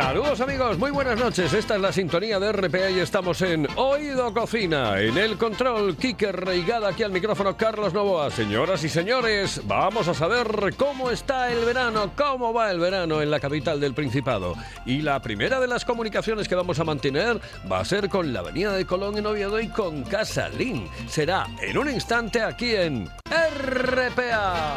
Saludos amigos, muy buenas noches. Esta es la sintonía de RPA y estamos en Oído Cocina. En el control, Kike Reigada, aquí al micrófono Carlos Novoa. Señoras y señores, vamos a saber cómo está el verano, cómo va el verano en la capital del Principado. Y la primera de las comunicaciones que vamos a mantener va a ser con la Avenida de Colón en Oviedo y con Casa Lin. Será en un instante aquí en RPA.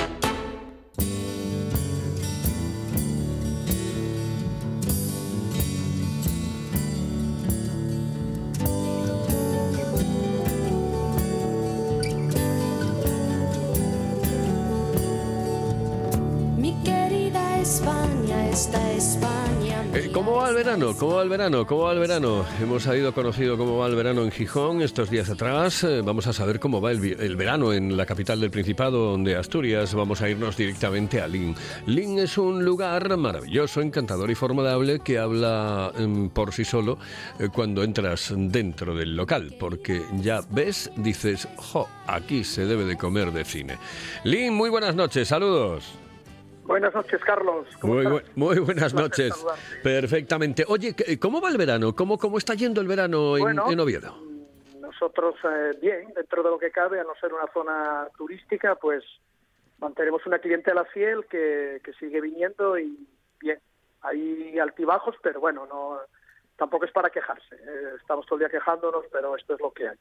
Eh. ¿Cómo va el verano? ¿Cómo va el verano? ¿Cómo va el verano? Hemos sabido conocido cómo va el verano en Gijón estos días atrás. Eh, vamos a saber cómo va el verano en la capital del Principado de Asturias. Vamos a irnos directamente a Lin. Lin es un lugar maravilloso, encantador y formidable que habla em, por sí solo eh, cuando entras dentro del local, porque ya ves, dices, jo, aquí se debe de comer de cine. Lin, muy buenas noches, saludos. Buenas noches, Carlos. ¿Cómo Muy, estás? bu- muy buenas noches. saludarte. Perfectamente. Oye, ¿qué- ¿cómo va el verano? ¿Cómo, cómo está yendo el verano en, Bueno, en Oviedo? Nosotros, eh, bien, dentro de lo que cabe, a no ser una zona turística, pues mantenemos una clientela fiel que, que sigue viniendo y bien. Hay altibajos, pero bueno, no tampoco es para quejarse. Eh, estamos todo el día quejándonos, pero esto es lo que hay.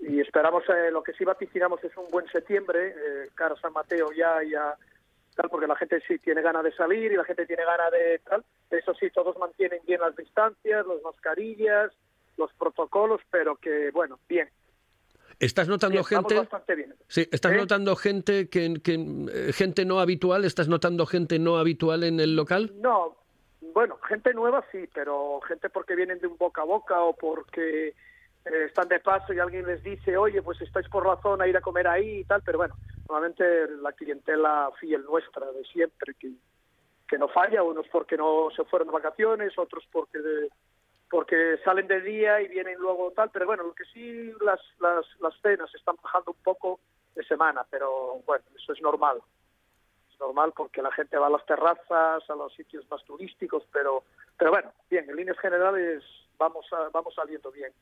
Y esperamos, eh, lo que sí vaticinamos es un buen septiembre, eh, cara San Mateo ya, ya tal, porque la gente sí tiene ganas de salir y la gente tiene ganas de tal. Eso sí, todos mantienen bien las distancias, las mascarillas, los protocolos, pero que, bueno, bien. ¿Estás notando gente? bastante bien. Sí, ¿estás ¿Eh? notando gente que, que, eh, gente no habitual? ¿Estás notando gente no habitual en el local? No, bueno, gente nueva sí, pero gente porque vienen de un boca a boca o porque eh, están de paso y alguien les dice, oye, pues estáis por la zona, ir a comer ahí y tal, pero bueno, normalmente la clientela fiel nuestra de siempre, que, que no falla, unos porque no se fueron de vacaciones, otros porque de- porque salen de día y vienen luego tal, pero bueno, lo que sí, las, las, las cenas están bajando un poco de semana, pero bueno, eso es normal es normal porque la gente va a las terrazas, a los sitios más turísticos, pero pero bueno, bien, en líneas generales vamos a- vamos saliendo bien.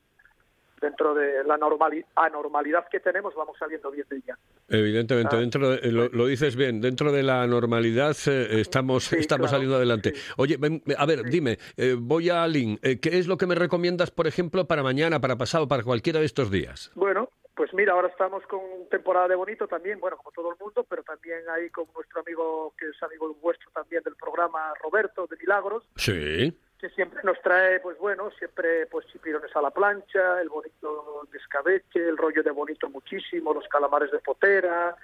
Dentro de la normali- anormalidad que tenemos, vamos saliendo bien de ella. Evidentemente, Ah, dentro de- lo, lo dices bien, dentro de la normalidad eh, estamos, Sí, estamos claro, saliendo adelante. sí. Oye, ven, a ver, dime, eh, voy a Lin, eh, ¿qué es lo que me recomiendas, por ejemplo, para mañana, para pasado, para cualquiera de estos días? Bueno, pues mira, ahora estamos con temporada de bonito también, bueno, como todo el mundo, pero también ahí con nuestro amigo, que es amigo vuestro también del programa, Roberto, de Milagros, Sí. Siempre nos trae, pues bueno, siempre pues chipirones a la plancha, el bonito de escabeche, el rollo de bonito muchísimo, los calamares de potera,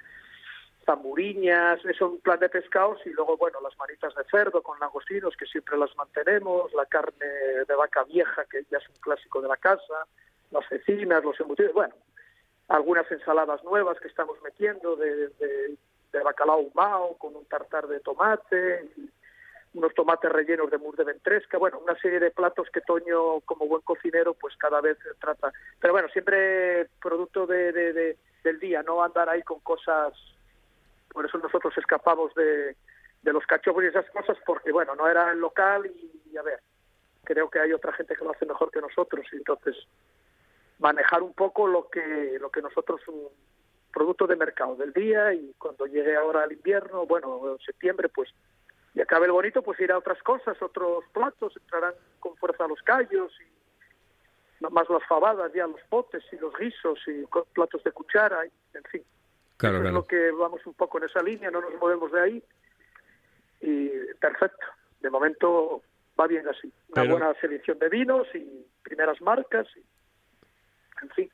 zamburiñas, es un plan de pescados y luego, bueno, las manitas de cerdo con langostinos, que siempre las mantenemos, la carne de vaca vieja, que ya es un clásico de la casa, las cecinas, los embutidos, bueno, algunas ensaladas nuevas que estamos metiendo de, de, bacalao ahumado con un tartar de tomate, unos tomates rellenos de mousse de ventresca, bueno, una serie de platos que Toño, como buen cocinero, pues cada vez trata. Pero bueno, siempre producto de, de- de- del día, no andar ahí con cosas. Por eso nosotros escapamos de, los cachorros y esas cosas, porque bueno, no era el local y, a ver, creo que hay otra gente que lo hace mejor que nosotros entonces manejar un poco lo que lo que nosotros un producto de mercado del día y cuando llegue ahora el invierno, bueno, en septiembre, pues y acabe el bonito, pues irá a otras cosas, otros platos, entrarán con fuerza los callos y más las fabadas ya, los potes y los guisos y platos de cuchara, y, en fin. Claro, Eso claro. es lo que vamos un poco en esa línea, no nos movemos de ahí y perfecto. De momento va bien así. Una Pero- buena selección de vinos y primeras marcas y, en fin.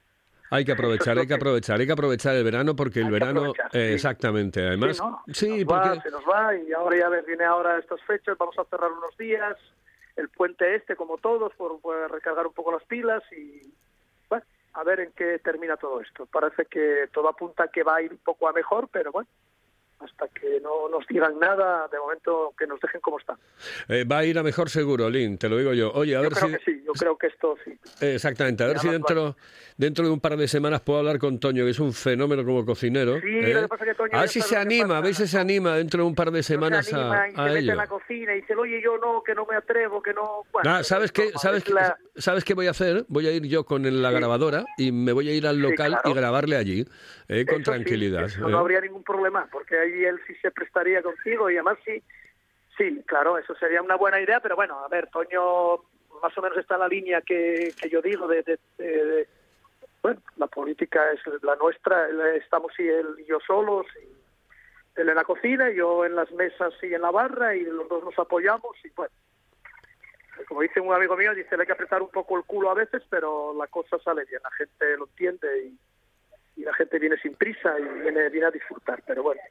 Hay que aprovechar, hay que aprovechar, hay que aprovechar el verano porque el verano, eh, sí. exactamente, además, sí, ¿no? sí, se nos porque va, se nos va y ahora ya viene ahora estas fechas, vamos a cerrar unos días, el puente este como todos, por, por recargar un poco las pilas y bueno, a ver en qué termina todo esto. Parece que todo apunta a que va a ir un poco a mejor, pero bueno, hasta que no nos digan nada, de momento que nos dejen como están. eh, va a ir a mejor seguro, Lin, te lo digo yo. Oye, a Yo ver si... sí, creo que esto sí. Exactamente, a ver si dentro, dentro de un par de semanas puedo hablar con Toño, que es un fenómeno como cocinero. Sí, ¿eh? lo que pasa es que Toño a ver si se anima, a ver si se anima dentro de un par de semanas se a, anima y se a mete ello. en la cocina y dice, oye, yo no, que no me atrevo, que no... Bueno, Ah, ¿Sabes es qué? ¿Sabes es qué? la- ¿Sabes qué voy a hacer? Voy a ir yo con la Sí. grabadora y me voy a ir al Sí, local y claro. grabarle allí, eh, con Eso sí, tranquilidad. eso ¿eh? no habría ningún problema, porque ahí él sí se prestaría contigo y además sí, sí, claro, eso sería una buena idea, pero bueno, a ver, Toño más o menos está la línea que, que yo digo de, de- de- de- bueno, la política es la nuestra, estamos y él y yo solos, y él en la cocina, yo en las mesas y en la barra y los dos nos apoyamos y bueno. Como dice un amigo mío, dice, le hay que apretar un poco el culo a veces, pero la cosa sale bien, la gente lo entiende y, y la gente viene sin prisa y viene, viene a disfrutar, pero bueno.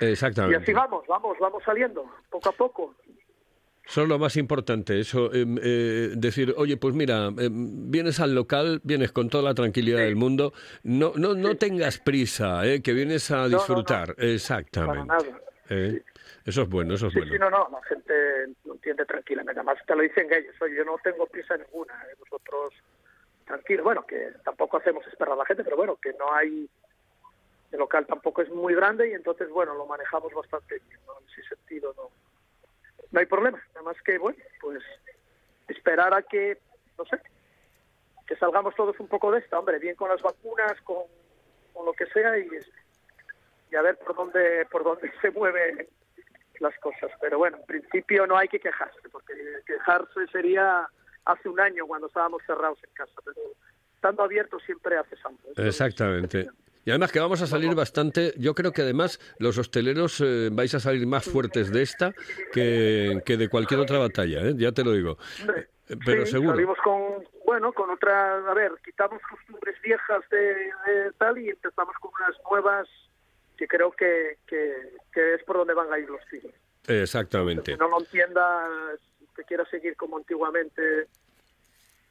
Y Exactamente. así vamos, vamos, vamos saliendo, poco a poco. Es lo más importante, eso, em, eh, decir, oye, pues mira, em, vienes al local, vienes con toda la tranquilidad Sí. del mundo, no, no, no tengas prisa, eh, que vienes a no, no. disfrutar, Para exactamente. nada. eh. Eso es bueno, eso es bueno. sí, no, no, la gente lo entiende tranquilamente. Además, te lo dicen ellos, oye, yo no tengo prisa ninguna, eh, nosotros tranquilos. Bueno, que tampoco hacemos esperar a la gente, pero bueno, que no hay. El local tampoco es muy grande y entonces, bueno, lo manejamos bastante bien, ¿no? En ese sentido, no, no hay problema. Nada más que, bueno, pues esperar a que, no sé, que salgamos todos un poco de esta, hombre, bien con las vacunas, con, con lo que sea y, y a ver por dónde, por dónde se mueven las cosas. Pero bueno, en principio no hay que quejarse, porque quejarse sería hace un año cuando estábamos cerrados en casa, pero estando abiertos siempre haces algo. Exactamente. Y además que vamos a salir bastante, yo creo que además los hosteleros eh, vais a salir más fuertes de esta que, que de cualquier otra batalla, ¿eh? ya te lo digo. Eh, Pero sí, seguro. Salimos con, bueno, con otra, a ver, quitamos costumbres viejas de, de tal y empezamos con unas nuevas que creo que, que, que es por donde van a ir los tiros. Exactamente. Que no lo entiendas, que quiera seguir como antiguamente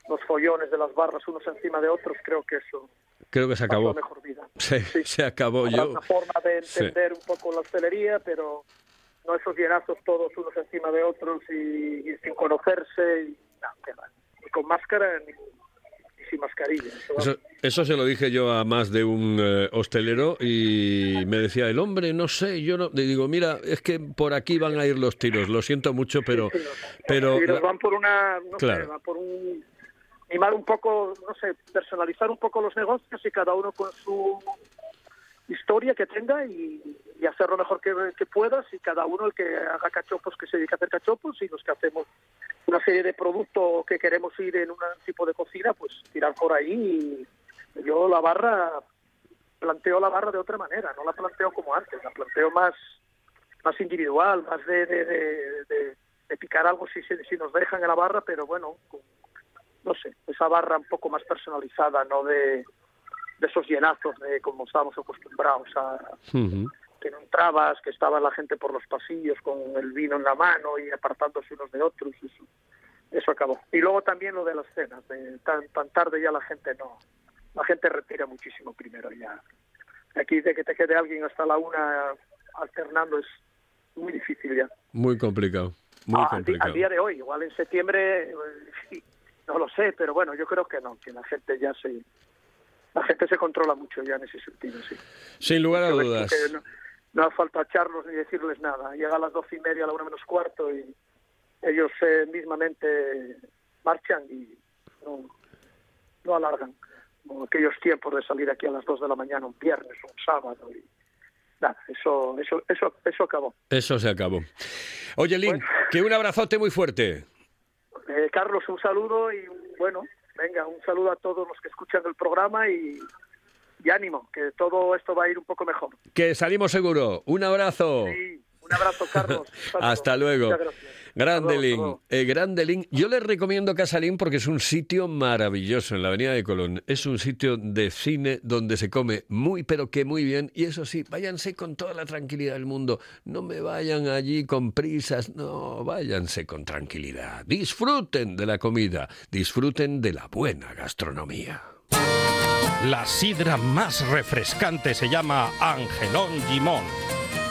los follones de las barras unos encima de otros, creo que eso Creo que se acabó. mejor vida. Se, Sí. se acabó Habrá yo. una forma de Sí. entender un poco la hostelería, pero no esos llenazos todos unos encima de otros y, y sin conocerse y, no, va. Ni con máscara ni, sin mascarilla. Eso. Eso, se lo dije yo a más de un eh, hostelero y me decía el hombre, no sé, yo no. Le digo, mira, es que por aquí van a ir los tiros. Lo siento mucho, pero, Sí, pero sí, nos la- van por una, no Claro. sé, va por un mimar un poco, no sé, personalizar un poco los negocios y cada uno con su historia que tenga y, y hacer lo mejor que, que puedas y cada uno el que haga cachopos que se dedique a hacer cachopos y los que hacemos una serie de productos que queremos ir en un tipo de cocina, pues tirar por ahí y yo la barra planteo la barra de otra manera, no la planteo como antes, la planteo más más individual, más de, de, de- picar algo si, si nos dejan en la barra, pero bueno, con- no sé, esa barra un poco más personalizada, no de, de esos llenazos de como estábamos acostumbrados a que no entrabas, que estaba la gente por los pasillos con el vino en la mano y apartándose unos de otros, eso, eso acabó. Y luego también lo de las cenas, de tan, tan tarde ya la gente no, la gente retira muchísimo primero ya. Aquí de que te quede alguien hasta la una alternando es muy difícil ya. muy complicado. Muy Ah, complicado. día de hoy, igual en septiembre, eh, no lo sé, pero bueno, yo creo que no, que la gente ya se, la gente se controla mucho ya en ese sentido, sí. Sin lugar a Yo dudas. No, no hace falta echarlos ni decirles nada. Llega a las doce y media, a la una menos cuarto y ellos eh, mismamente marchan y no, no alargan como aquellos tiempos de salir aquí a las 2 de la mañana un viernes, un sábado y nada, eso, eso, eso, eso acabó. Eso se acabó. Oye, Lin, que un abrazote muy fuerte. Eh, Carlos, un saludo y bueno, venga, un saludo a todos los que escuchan el programa y, y ánimo, que todo esto va a ir un poco mejor. Que salimos seguro. Un abrazo. Sí, un abrazo, Carlos. Un. Hasta luego. Muchas gracias. Grande Hasta luego, Lin, hasta luego. eh, grande Lin. Yo les recomiendo Casalín porque es un sitio maravilloso en la Avenida de Colón. Es un sitio de cine donde se come muy pero que muy bien y eso sí, váyanse con toda la tranquilidad del mundo. No me vayan allí con prisas, no, váyanse con tranquilidad. Disfruten de la comida, disfruten de la buena gastronomía. La sidra más refrescante se llama Angelón Gimón.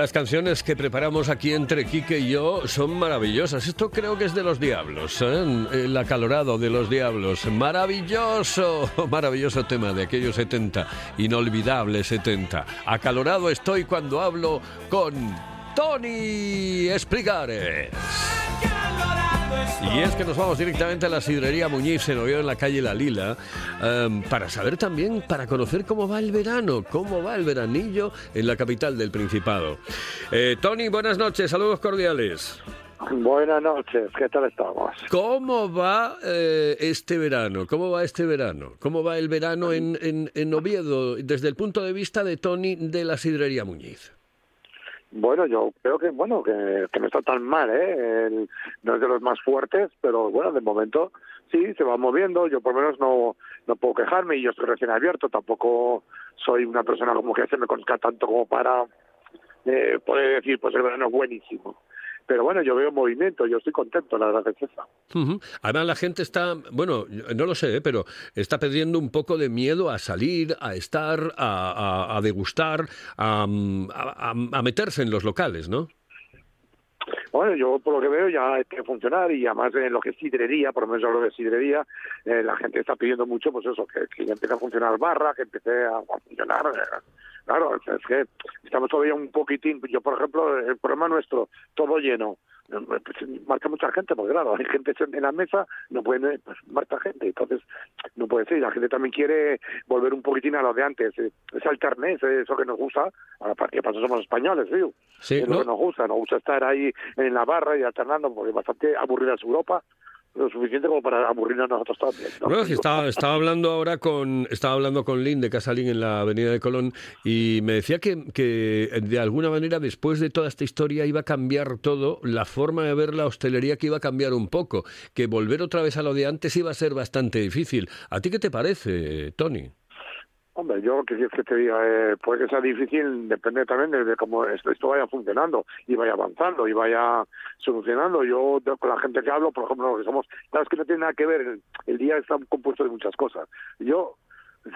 Las canciones que preparamos aquí entre Quique y yo son maravillosas. Esto creo que es de los diablos, ¿eh? el acalorado de los diablos. Maravilloso, maravilloso tema de aquellos 70, inolvidable 70. Acalorado estoy cuando hablo con Tony Espligares. Y es que nos vamos directamente a la sidrería Muñiz en Oviedo, en la calle La Lila, em, para saber también, para conocer cómo va el verano, cómo va el veranillo en la capital del Principado. Eh, Tony, buenas noches, saludos cordiales. Buenas noches, ¿qué tal estamos? ¿Cómo va eh, este verano? ¿Cómo va este verano? ¿Cómo va el verano en, en, en Oviedo desde el punto de vista de Tony de la sidrería Muñiz? Bueno, yo creo que bueno que, no está tan mal, ¿eh? No es de los más fuertes, pero bueno, de momento sí se va moviendo. Yo por lo menos no no puedo quejarme y yo estoy recién abierto. Tampoco soy una persona como que se me conozca tanto como para eh, poder decir pues el verano es buenísimo. Pero bueno, yo veo movimiento, yo estoy contento, la verdad es esa. Ujú. Además la gente está, bueno, no lo sé, ¿eh? pero está perdiendo un poco de miedo a salir, a estar, a, a- a degustar, a, a- meterse en los locales, ¿no? Bueno, yo por lo que veo ya hay que funcionar y además en lo que es sidrería, por lo menos hablo de sidrería, eh, la gente está pidiendo mucho, pues eso, que, que ya empiece a funcionar barra, que empiece a, a funcionar. eh, Claro, es que estamos todavía un poquitín, yo por ejemplo, el problema nuestro, todo lleno, eh, pues, marca mucha gente, porque claro, hay gente en la mesa, no puede, pues marca gente, entonces no puede ser, la gente también quiere volver un poquitín a lo de antes, eh, ese alternés, eh, eso que nos gusta, ahora para que pasa somos españoles, tío. Sí, es lo que nos gusta, nos gusta estar ahí en la barra y alternando, porque bastante aburrida es Europa, lo suficiente como para aburrirnos nosotros también. ¿no? Bueno, que estaba, estaba hablando ahora con estaba hablando con Lynn de Casalín en la Avenida de Colón y me decía que, que de alguna manera después de toda esta historia iba a cambiar todo, la forma de ver la hostelería que iba a cambiar un poco, que volver otra vez a lo de antes iba a ser bastante difícil. ¿A ti qué te parece, Tony? Yo que quieres que te diga, eh, puede que sea difícil, depende también de, cómo esto, vaya funcionando y vaya avanzando y vaya solucionando. Yo con la gente que hablo, por ejemplo, que somos, claro, es que no tiene nada que ver, el, día está compuesto de muchas cosas. Yo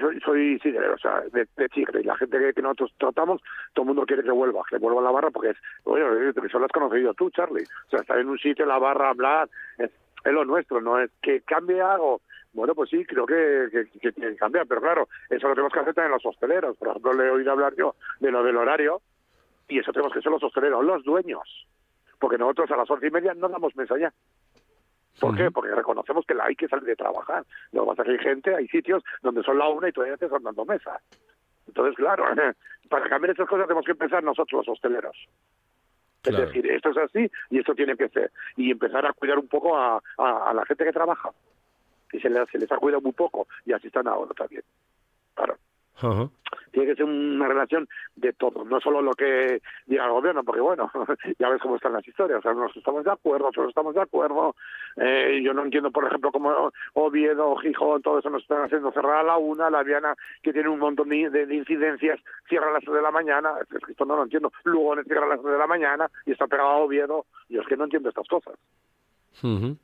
soy, soy o sea, de, de y la gente que, nosotros tratamos, todo el mundo quiere que vuelva, que vuelva la barra, porque es, bueno, que solo has conocido tú, Charlie. O sea, estar en un sitio, la barra, hablar, es, es lo nuestro, no es que cambie algo. Bueno, pues sí, creo que, que, que tiene que cambiar, pero claro, eso lo tenemos que hacer también los hosteleros. Por ejemplo, le he oído hablar yo de lo del horario, y eso tenemos que ser los hosteleros, los dueños, porque nosotros a las once y media no damos mesa ya. ¿Por qué? Porque reconocemos que la hay que salir de trabajar. Lo que pasa es que hay gente, hay sitios donde son la una y todavía te están dando mesa. Entonces, claro, para cambiar estas cosas tenemos que empezar nosotros, los hosteleros. Claro. Es decir, esto es así y esto tiene que ser. Y empezar a cuidar un poco a, a- a la gente que trabaja. Y se les, se les ha cuidado muy poco y así están ahora también. Claro. Ajá. Tiene que ser una relación de todo, no solo lo que diga el gobierno, porque bueno, ya ves cómo están las historias, o sea, nosotros estamos de acuerdo, nosotros estamos de acuerdo. Eh, yo no entiendo, por ejemplo, cómo Oviedo, Gijón, todo eso nos están haciendo cerrar a la una, la Viana, que tiene un montón de, de- de incidencias, cierra a las tres de la mañana, es que esto no lo entiendo. Lugones cierra a las tres de la mañana y está pegado a Oviedo, yo es que no entiendo estas cosas.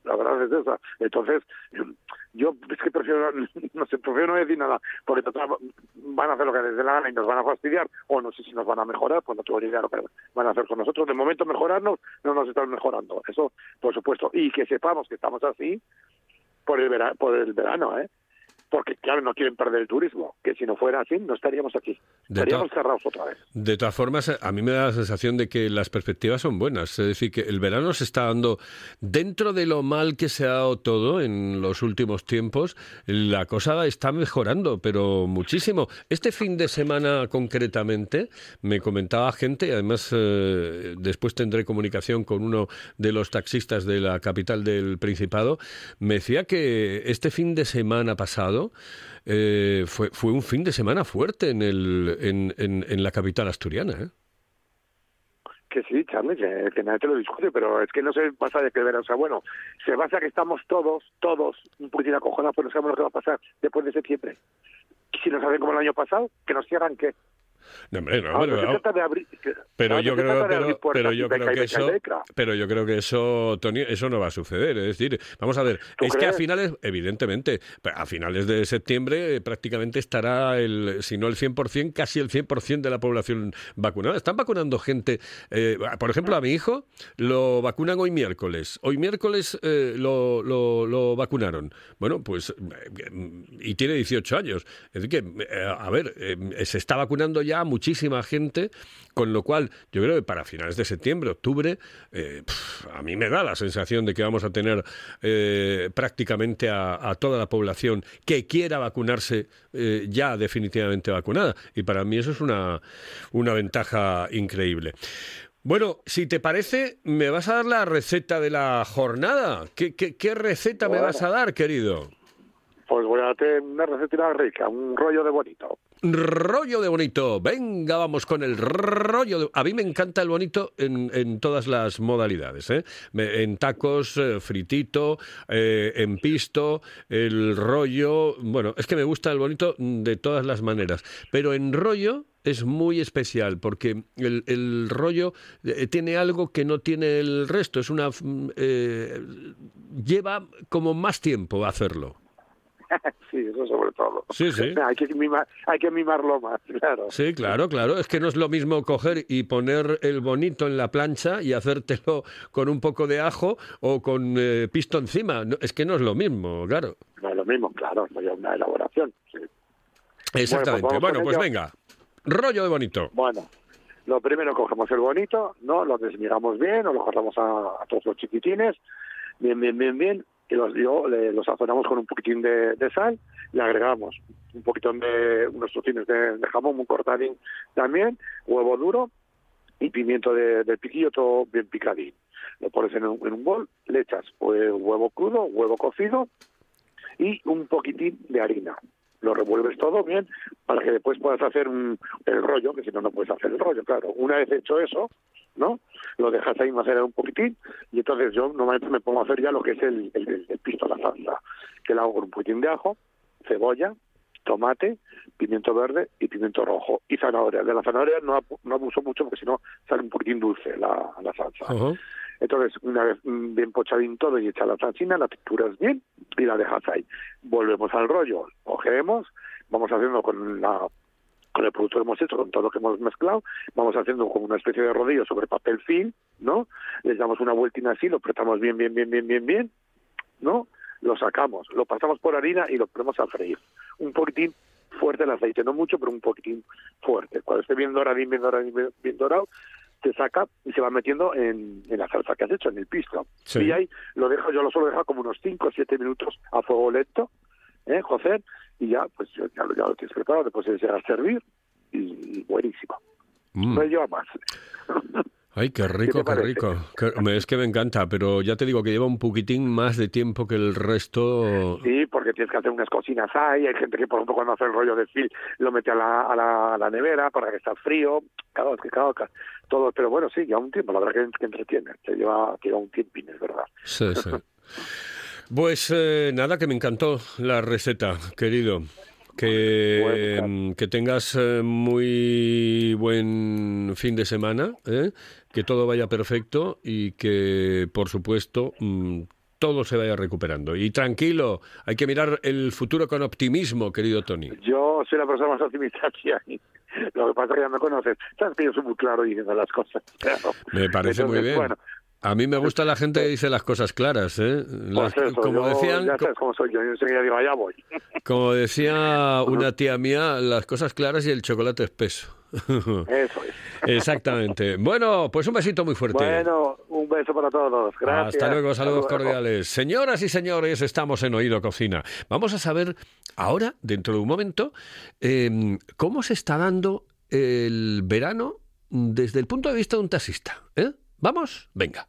La verdad es esa. Entonces, yo es que prefiero, no sé, prefiero no decir nada, porque van a hacer lo que les dé la gana y nos van a fastidiar, o no sé si nos van a mejorar, pues no tengo ni idea lo que van a hacer con nosotros. De momento mejorarnos, no nos están mejorando, eso por supuesto. Y que sepamos que estamos así por el, vera- por el verano, ¿eh? Porque, claro, no quieren perder el turismo, que si no fuera así, no estaríamos aquí. De estaríamos cerrados otra vez. De todas formas, a mí me da la sensación de que las perspectivas son buenas. Es decir, que el verano se está dando, dentro de lo mal que se ha dado todo en los últimos tiempos, la cosa está mejorando, pero muchísimo. Este fin de semana concretamente, me comentaba gente, y además eh, después tendré comunicación con uno de los taxistas de la capital del Principado, me decía que este fin de semana pasado, eh, fue, fue un fin de semana fuerte en, el, en, en, en la capital asturiana. ¿eh? Que sí, Charlie, que, que nadie te lo discute, pero es que no se basa de que ver, o sea, bueno, se basa que estamos todos, todos, un poquitín acojonados, pero no sabemos lo que va a pasar después de septiembre. Si nos hacen como el año pasado, que nos cierran qué. No, hombre, no, pero, abrir, que- pero yo creo, pero, pero yo creo que eso, pero yo creo que eso, Tony, eso no va a suceder. Es decir, vamos a ver, ¿Tú es que a finales, evidentemente, a finales de septiembre eh, prácticamente estará el, si no el 100%, casi el 100% de la población vacunada. Están vacunando gente, eh, por ejemplo, a mi hijo lo vacunan hoy miércoles. Hoy miércoles eh, lo, lo, lo vacunaron. Bueno, pues, y tiene 18 años. Es decir, que, a ver, se está vacunando ya muchísima gente, con lo cual yo creo que para finales de septiembre, octubre, eh, pf, a mí me da la sensación de que vamos a tener eh, prácticamente a, a toda la población que quiera vacunarse eh, ya definitivamente vacunada. Y para mí eso es una, una ventaja increíble. Bueno, si te parece, me vas a dar la receta de la jornada. ¿Qué, qué, qué receta me vas a dar, querido? Pues voy a darte una receta rica, un rollo de bonito. Rollo de bonito. Venga, vamos con el rollo de... A mí me encanta el bonito en, en todas las modalidades. ¿eh? En tacos, eh, fritito, eh, en pisto, el rollo... Bueno, es que me gusta el bonito de todas las maneras. Pero en rollo es muy especial porque el, el rollo eh, tiene algo que no tiene el resto. Es una... mm, lleva como más tiempo hacerlo. sí, eso sobre todo. Sí, sí. hay, que mimar, hay que mimarlo más, claro. Sí, claro, claro. Es que no es lo mismo coger y poner el bonito en la plancha y hacértelo con un poco de ajo o con eh, pisto encima. No, es que no es lo mismo, claro. No es lo mismo, claro, no hay una elaboración. sí. Exactamente. Bueno, pues ello. venga. Rollo de bonito. Bueno, lo primero cogemos el bonito, ¿no? Lo desmigamos bien, o lo cortamos a, a todos los chiquitines, bien, bien, bien, bien, y los, yo, le- los sazonamos con un poquitín de, de sal, le agregamos un poquito de unos trocines de, de jamón, un cortadín también, huevo duro y pimiento de, del piquillo todo bien picadín. Lo pones en un, en un bol, le echas hue- huevo crudo, huevo cocido y un poquitín de harina. Lo revuelves todo bien para que después puedas hacer un, el rollo, que si no, no puedes hacer el rollo, claro. Una vez hecho eso, ¿no? Lo dejas ahí macerar un poquitín y entonces yo normalmente me pongo a hacer ya lo que es el, el, el- pisto, la salsa, que lo hago con un poquitín de ajo, cebolla, tomate, pimiento verde y pimiento rojo y zanahoria. De la zanahoria no, no abuso mucho porque si no sale un poquitín dulce la, la salsa. Entonces, una vez bien pochadín todo y hecha la salsina, la trituras bien y la dejas ahí. Volvemos al rollo, cogemos, vamos haciendo con la con el producto que hemos hecho, con todo lo que hemos mezclado, vamos haciendo como una especie de rodillo sobre papel film, ¿no? Les damos una vueltina así, lo apretamos bien, bien, bien, bien, bien, bien, ¿no? Lo sacamos, lo pasamos por harina y lo ponemos a freír. Un poquitín fuerte el aceite, no mucho, pero un poquitín fuerte. Cuando esté bien doradín, bien doradín, bien dorado, se saca y se va metiendo en, en la salsa que has hecho, en el pisto. Sí. Y ahí lo dejo, yo lo suelo dejar como unos 5 o 7 minutos a fuego lento, ¿eh, José? Y ya, pues ya, ya lo, ya lo tienes preparado, después se llega a servir y buenísimo. Mm. No lleva más. Ay, qué rico, te qué, rico. Qué- me- es que me encanta, pero ya te digo que lleva un poquitín más de tiempo que el resto. Sí, porque tienes que hacer unas cocinas ahí. Hay gente que, por ejemplo, cuando hace el rollo de fil, lo mete a la, a la, a la nevera para que está frío. Claro, es que claro, ca- todo. Pero bueno, sí, lleva un tiempo. La verdad que, que entretiene. Que lleva, que lleva un tiempín, es verdad. Sí, sí. Pues eh, nada, que me encantó la receta, querido. Que, mm, que tengas eh, muy buen fin de semana, ¿eh? que todo vaya perfecto y que, por supuesto, mm, todo se vaya recuperando. Y tranquilo, hay que mirar el futuro con optimismo, querido Tony. Yo soy la persona más optimista que hay. Lo que pasa es que ya me conoces. Sabes que yo soy muy claro diciendo las cosas. Claro. Me parece muy bien. Bueno, A mí me gusta la gente que dice las cosas claras, ¿eh? Las- pues eso, como yo- decían, ya sabes cómo soy yo. Yo enseguida digo, allá voy. como decía una tía mía, las cosas claras y el chocolate espeso. Eso es. Exactamente. Bueno, pues un besito muy fuerte. Bueno, un beso para todos. Gracias. Hasta luego, saludos Hasta luego. cordiales. Señoras y señores, estamos en Oído Cocina. Vamos a saber ahora, dentro de un momento, eh, cómo se está dando el verano desde el punto de vista de un taxista. ¿eh? ¿Vamos? Venga.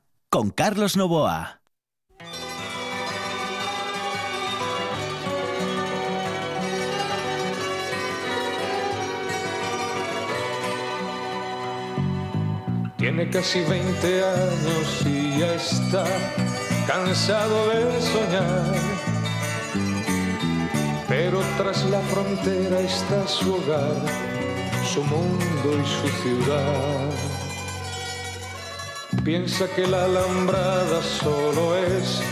con Carlos Novoa. Tiene casi 20 años y ya está cansado de soñar. Pero tras la frontera está su hogar, su mundo y su ciudad. Piensa que la alambrada solo es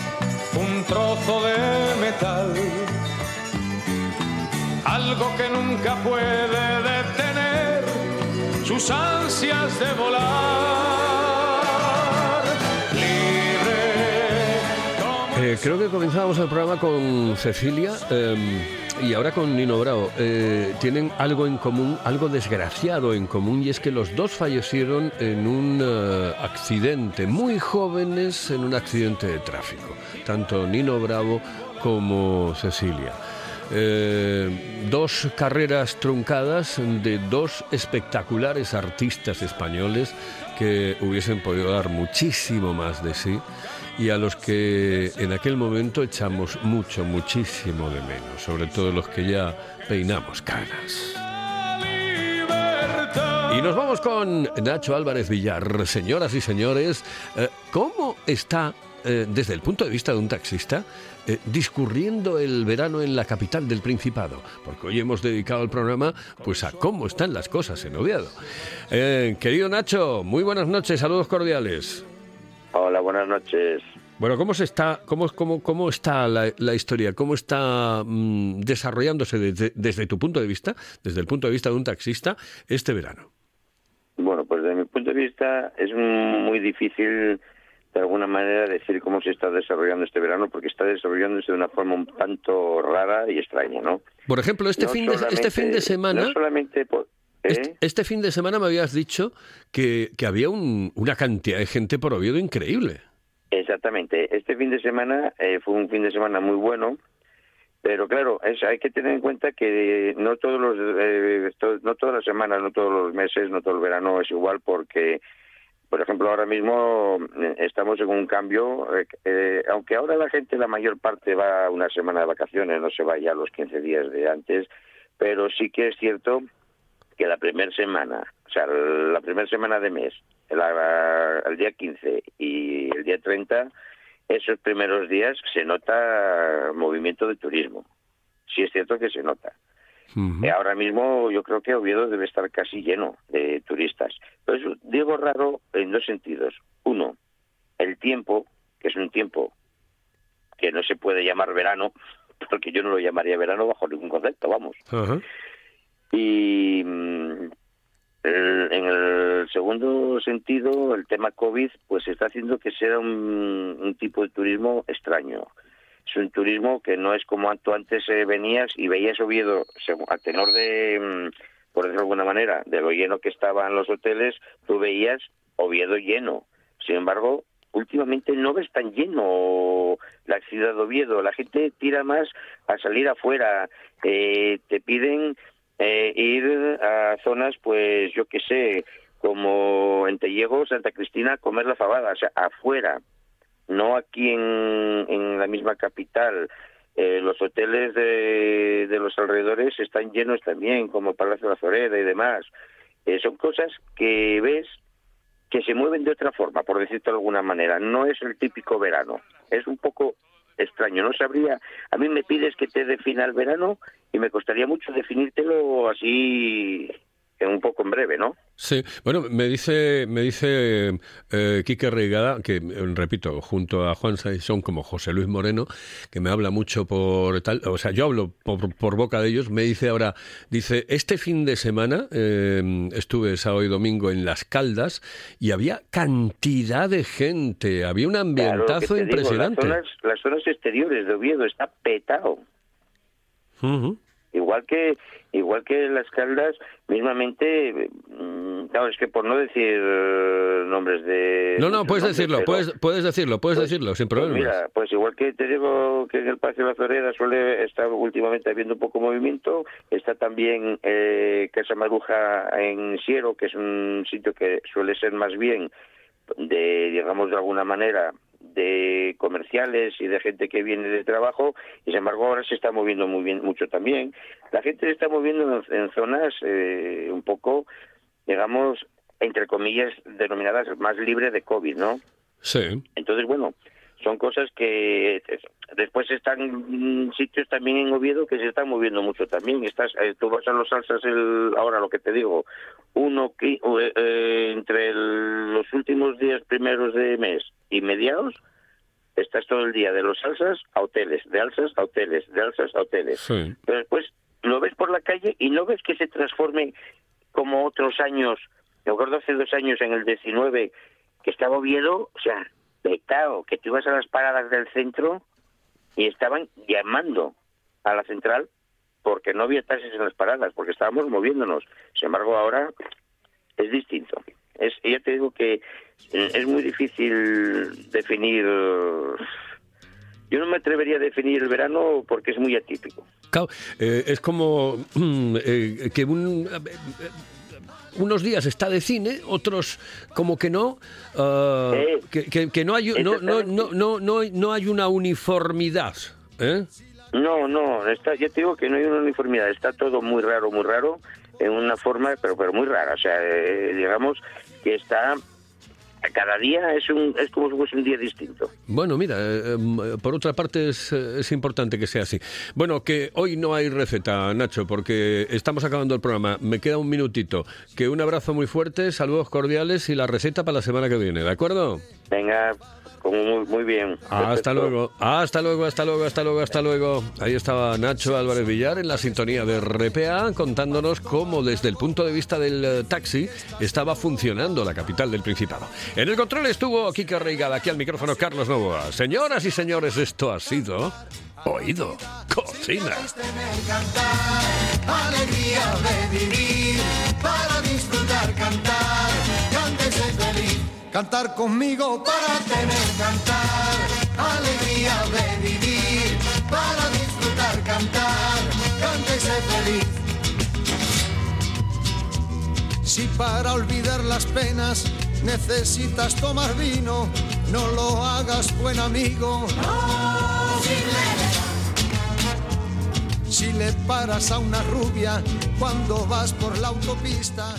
un trozo de metal. Algo que nunca puede detener sus ansias de volar. Libre Eh, creo que comenzábamos el programa con Cecilia eh, y ahora con Nino Bravo. Eh, tienen algo en común, algo desgraciado en común, y es que los dos fallecieron en un eh, accidente, muy jóvenes en un accidente de tráfico, tanto Nino Bravo como Cecilia. Eh, dos carreras truncadas de dos espectaculares artistas españoles que hubiesen podido dar muchísimo más de sí y a los que en aquel momento echamos mucho, muchísimo de menos, sobre todo los que ya peinamos canas. Y nos vamos con Nacho Álvarez Villar. Señoras y señores, eh, ¿cómo está, eh, desde el punto de vista de un taxista, eh, discurriendo el verano en la capital del Principado? Porque hoy hemos dedicado el programa pues a cómo están las cosas en Oviedo. Querido Nacho, muy buenas noches, saludos cordiales. Hola, buenas noches. Bueno, ¿cómo se está, cómo, cómo, cómo está la, la historia? ¿Cómo está mm, desarrollándose desde, desde tu punto de vista, desde el punto de vista de un taxista, este verano? Bueno, pues desde mi punto de vista es muy difícil de alguna manera decir cómo se está desarrollando este verano porque está desarrollándose de una forma un tanto rara y extraña, ¿no? Por ejemplo, este, No fin, de, este fin de semana... No solamente por- ¿eh? Este, fin de semana me habías dicho que, que había un- una cantidad de gente por Oviedo increíble. Exactamente. Este fin de semana eh, fue un fin de semana muy bueno, pero claro, es- hay que tener en cuenta que no todos los, eh, to- no todas las semanas, no todos los meses, no todo el verano es igual porque por ejemplo, ahora mismo eh, estamos en un cambio, eh, eh, aunque ahora la gente, la mayor parte va una semana de vacaciones, no se va ya los 15 días de antes, pero sí que es cierto que la primera semana, o sea, la primera semana de mes, la- el día 15 y el día 30, esos primeros días se nota movimiento de turismo. Sí es cierto que se nota. Eh, ahora mismo yo creo que Oviedo debe estar casi lleno de turistas. Pero eso digo raro en dos sentidos. Uno, el tiempo, que es un tiempo que no se puede llamar verano, porque yo no lo llamaría verano bajo ningún concepto, vamos. Ajá. Y en el segundo sentido, el tema COVID, pues está haciendo que sea un, tipo de turismo extraño. Es un turismo que no es como tú antes eh, venías y veías Oviedo, a tenor de, mm, por decirlo de alguna manera, de lo lleno que estaban los hoteles, tú veías Oviedo lleno. Sin embargo, últimamente no ves tan lleno la ciudad de Oviedo. La gente tira más a salir afuera. Eh, te piden eh, ir a zonas, pues yo qué sé, como en Tellego, Santa Cristina, comer la fabada, o sea, afuera, no aquí en, en la misma capital. Eh, los hoteles de, de los alrededores están llenos también, como Palacio de la Zoreda y demás. Eh, son cosas que ves que se mueven de otra forma, por decirte de alguna manera. No es el típico verano. Es un poco extraño. No sabría. A mí me pides que te defina el verano y me costaría mucho definírtelo así, en un poco en breve, ¿no? Sí, bueno, me dice, me dice eh, Quique Reigada, que eh, repito, junto a Juan Saizón como José Luis Moreno, que me habla mucho por tal, o sea, yo hablo por, por boca de ellos, me dice ahora, dice, este fin de semana eh, estuve sábado y domingo en Las Caldas y había cantidad de gente, había un ambientazo digo, impresionante. las, zonas, las zonas exteriores de Oviedo está petado. Ujú. Igual que igual que las caldas, mismamente, mm, claro, es que por no decir eh, nombres de... No, no, puedes nombres, decirlo, pero- puedes, puedes decirlo, puedes decirlo, sin Pues problemas. mira, pues igual que te digo que en el Palacio de la Floreda suele estar últimamente habiendo un poco movimiento, está también eh, Casa Maruja en Siero, que es un sitio que suele ser más bien de, digamos, de alguna manera, de comerciales y de gente que viene de trabajo, y sin embargo ahora se está moviendo muy bien, mucho también. La gente se está moviendo en, en zonas eh, un poco, digamos, entre comillas, denominadas más libre de COVID, ¿no? Sí. Entonces, bueno, son cosas que después están sitios también en Oviedo que se están moviendo mucho también. Estás, eh, tú vas a los salsas el, ahora lo que te digo, uno que eh, eh, entre el- los últimos días primeros de mes y mediados estás todo el día de los salsas a hoteles, de alzas a hoteles, de alzas a hoteles. Sí. Pero después lo ves por la calle y no ves que se transforme como otros años. Me acuerdo hace dos años en el 19 que estaba Oviedo, o sea, petado, que tú ibas a las paradas del centro y estaban llamando a la central porque no había taxis en las paradas, porque estábamos moviéndonos. Sin embargo, ahora es distinto. Es, ya te digo que eh, es muy difícil definir. Yo no me atrevería a definir el verano porque es muy atípico. Claro, eh, es como eh, que un, unos días está de cine, otros como que no, Eh, que, que- que no hay no, no, no, no, no, no hay una uniformidad. ¿eh? No, no, está, ya te digo que no hay una uniformidad, está todo muy raro, muy raro, en una forma, pero pero muy rara, o sea, eh, digamos que está, cada día es un es como si fuese un día distinto. Bueno, mira, eh, eh, por otra parte es, eh, es importante que sea así. Bueno, que hoy no hay receta, Nacho, porque estamos acabando el programa. Me queda un minutito. Que un abrazo muy fuerte, saludos cordiales y la receta para la semana que viene, ¿de acuerdo? Venga, muy, muy bien. Hasta Perfecto. luego, hasta luego, hasta luego, hasta luego, hasta luego. Ahí estaba Nacho Álvarez Villar en la sintonía de RPA contándonos cómo desde el punto de vista del eh, taxi estaba funcionando la capital del Principado. En el control estuvo Kike Reigada, aquí al micrófono Carlos Novoa. Señoras y señores, esto ha sido Oído Cocina. Alegría de vivir, para disfrutar, cantar. Cantar conmigo para tener cantar. Alegría de vivir, para disfrutar, cantar, cántese feliz. Si para olvidar las penas necesitas tomar vino, no lo hagas buen amigo. Si le paras a una rubia cuando vas por la autopista,